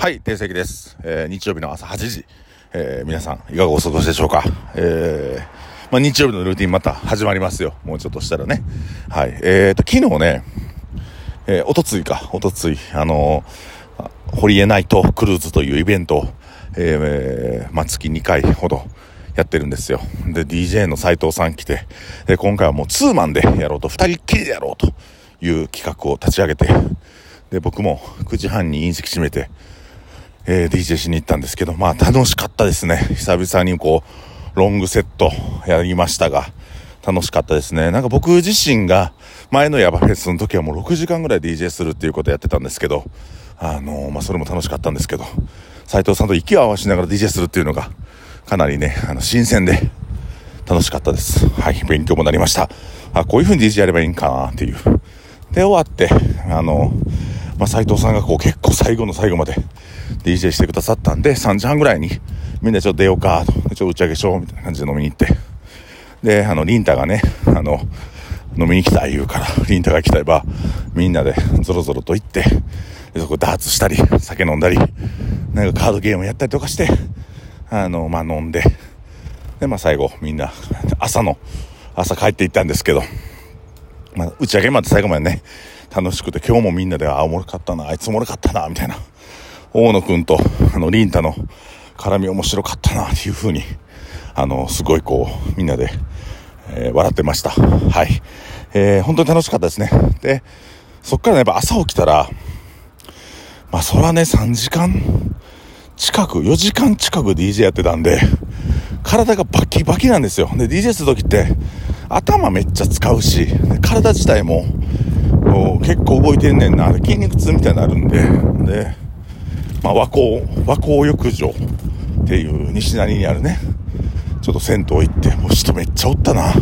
はい、定石です。えー、日曜日の朝8時。えー、皆さん、いかがお過ごしでしょうか？えー、まあ、日曜日のルーティンまた始まりますよ。もうちょっとしたらね。はい。えーと、昨日ね、えー、おとついか、おとつい、あのー、ホリエナイトクルーズというイベントを、えー、まあ、月2回ほどやってるんですよ。で、DJ の斉藤さん来て、で、今回はもうツーマンでやろうと、二人っきりでやろうという企画を立ち上げて、で、僕も9時半に隕石閉めて、えー、DJ しに行ったんですけど、まあ楽しかったですね。久々にこう、ロングセットやりましたが、楽しかったですね。なんか僕自身が前のヤバフェスの時はもう6時間ぐらい DJ するっていうことやってたんですけど、あのー、まあそれも楽しかったんですけど、斉藤さんと息を合わしながら DJ するっていうのが、かなりね、あの、新鮮で、楽しかったです。はい、勉強もなりました。あ、こういう風に DJ やればいいんかなっていう。で、終わって、あの、まあ、斉藤さんがこう結構最後の最後まで DJ してくださったんで、3時半ぐらいにみんなちょっと出ようかと、ちょっと打ち上げしようみたいな感じで飲みに行って。で、あの、リンタがね、あの、飲みに来た言うから、リンタが来たば、みんなでゾロゾロと行って、でそこダーツしたり、酒飲んだり、なんかカードゲームやったりとかして、あの、まあ、飲んで、で、まあ、最後、みんな、朝の、朝帰って行ったんですけど、まあ、打ち上げまで最後までね、楽しくて、今日もみんなで、あ、おもろかったな、あいつおもろかったな、みたいな。大野くんと、あの、リンタの絡み面白かったな、っていう風に、あの、すごいこう、みんなで、えー、笑ってました。はい。えー、本当に楽しかったですね。で、そっからね、やっぱ朝起きたら、まあ、それはね、3時間近く、4時間近く DJ やってたんで、体がバキバキなんですよ。で、DJ するときって、頭めっちゃ使うし、体自体も、結構動いてんねんな、筋肉痛みたいになるんで、で、まあ、和光、和光浴場っていう西成にあるね、ちょっと銭湯行って、もう人めっちゃおったな。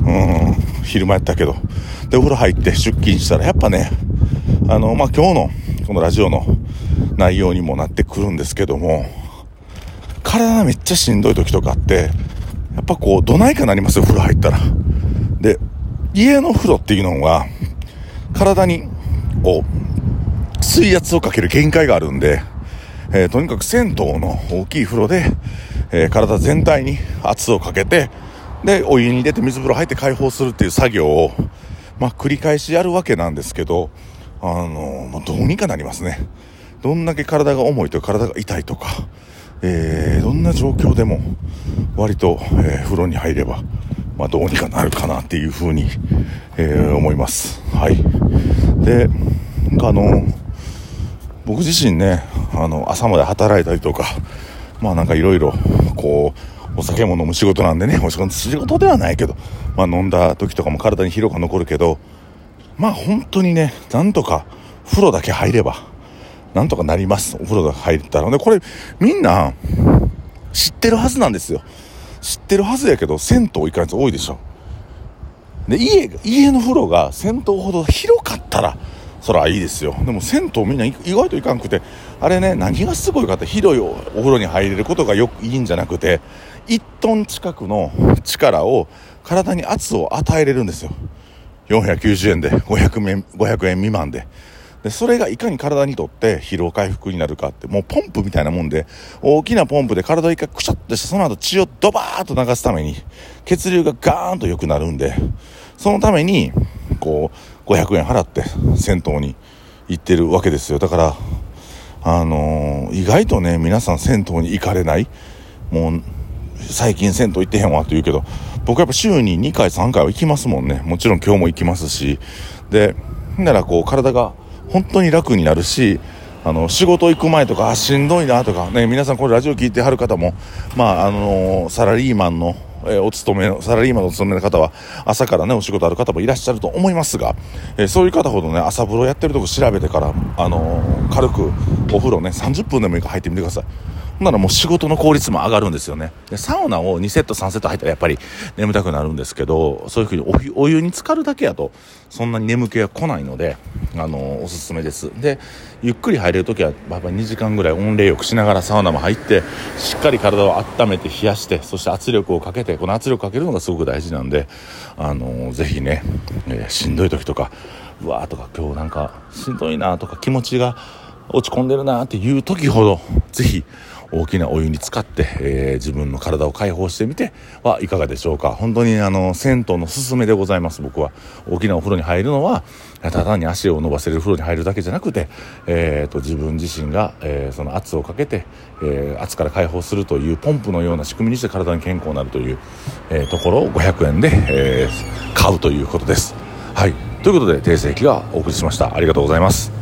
うん、昼間やったけど。で、お風呂入って出勤したら、やっぱね、あの、まあ、今日の、このラジオの内容にもなってくるんですけども、体めっちゃしんどい時とかあって、やっぱこう、どないかなりますよ、風呂入ったら。で、家の風呂っていうのは、体に、こう、水圧をかける限界があるんで、えー、とにかく銭湯の大きい風呂で、えー、体全体に圧をかけて、で、お湯に入れて水風呂入って解放するっていう作業を、まあ、繰り返しやるわけなんですけど、あのー、どうにかなりますね。どんだけ体が重いとか体が痛いとか、えー、どんな状況でも割と、えー、風呂に入れば、まあ、どうにかなるかなっていうふうに、えー、思います。はい。で、あの、僕自身ね、あの、朝まで働いたりとか、まあなんかいろいろ、こう、お酒も飲む仕事なんでね、お仕事ではないけど、まあ飲んだ時とかも体に疲労が残るけど、まあ本当にね、なんとか風呂だけ入れば、なんとかなります。お風呂が入ったら。で、これ、みんな、知ってるはずなんですよ。知ってるはずやけど、銭湯行かない人多いでしょ。で、家、家の風呂が銭湯ほど広かったら、それはいいですよ。でも銭湯みんな意外といかんくて、あれね、何がすごいかって、広いお風呂に入れることがよくいいんじゃなくて、1トン近くの力を体に圧を与えれるんですよ。490円で、500円、500円未満で。で、それがいかに体にとって疲労回復になるかって、もうポンプみたいなもんで、大きなポンプで体を一回くしゃっとして、その後血をドバーッと流すために、血流がガーンと良くなるんで、そのために、こう、500円払って銭湯に行ってるわけですよ。だから、あのー、意外とね、皆さん銭湯に行かれない。もう、最近銭湯行ってへんわって言うけど、僕やっぱ週に2回3回は行きますもんね。もちろん今日も行きますし。で、ならこう体が本当に楽になるし、あの、仕事行く前とか、あ、しんどいなとか、ね、皆さんこれラジオ聞いてはる方も、まあ、あのサラリーマンの、えー、お勤めの、サラリーマンのお勤めの方は、朝からね、お仕事ある方もいらっしゃると思いますが、えー、そういう方ほどね、朝風呂やってるとこ調べてから、あの、軽くお風呂ね、30分でもいいから入ってみてください。ならもう仕事の効率も上がるんですよね。で、サウナを2セット3セット入ったらやっぱり眠たくなるんですけど、そういうふうにお湯に浸かるだけやと、そんなに眠気が来ないので、あのおすすめです。で、ゆっくり入れるときは、やっぱ2時間ぐらい温冷浴しながらサウナも入って、しっかり体を温めて冷やして、そして圧力をかけて、この圧力をかけるのがすごく大事なんで、あのぜひね、えー、しんどい時とか、うわーとか今日なんかしんどいなとか気持ちが、落ち込んでるなっていう時ほどぜひ大きなお湯に浸かって、えー、自分の体を解放してみてはいかがでしょうか。本当にあの銭湯のすすめでございます。僕は。大きなお風呂に入るのはただ単に足を伸ばせる風呂に入るだけじゃなくて、えーと、自分自身が、えー、その圧をかけて、えー、圧から解放するというポンプのような仕組みにして体に健康になるという、えー、ところを500円で、えー、買うということです。はい。ということで訂正機がお送りしました。ありがとうございます。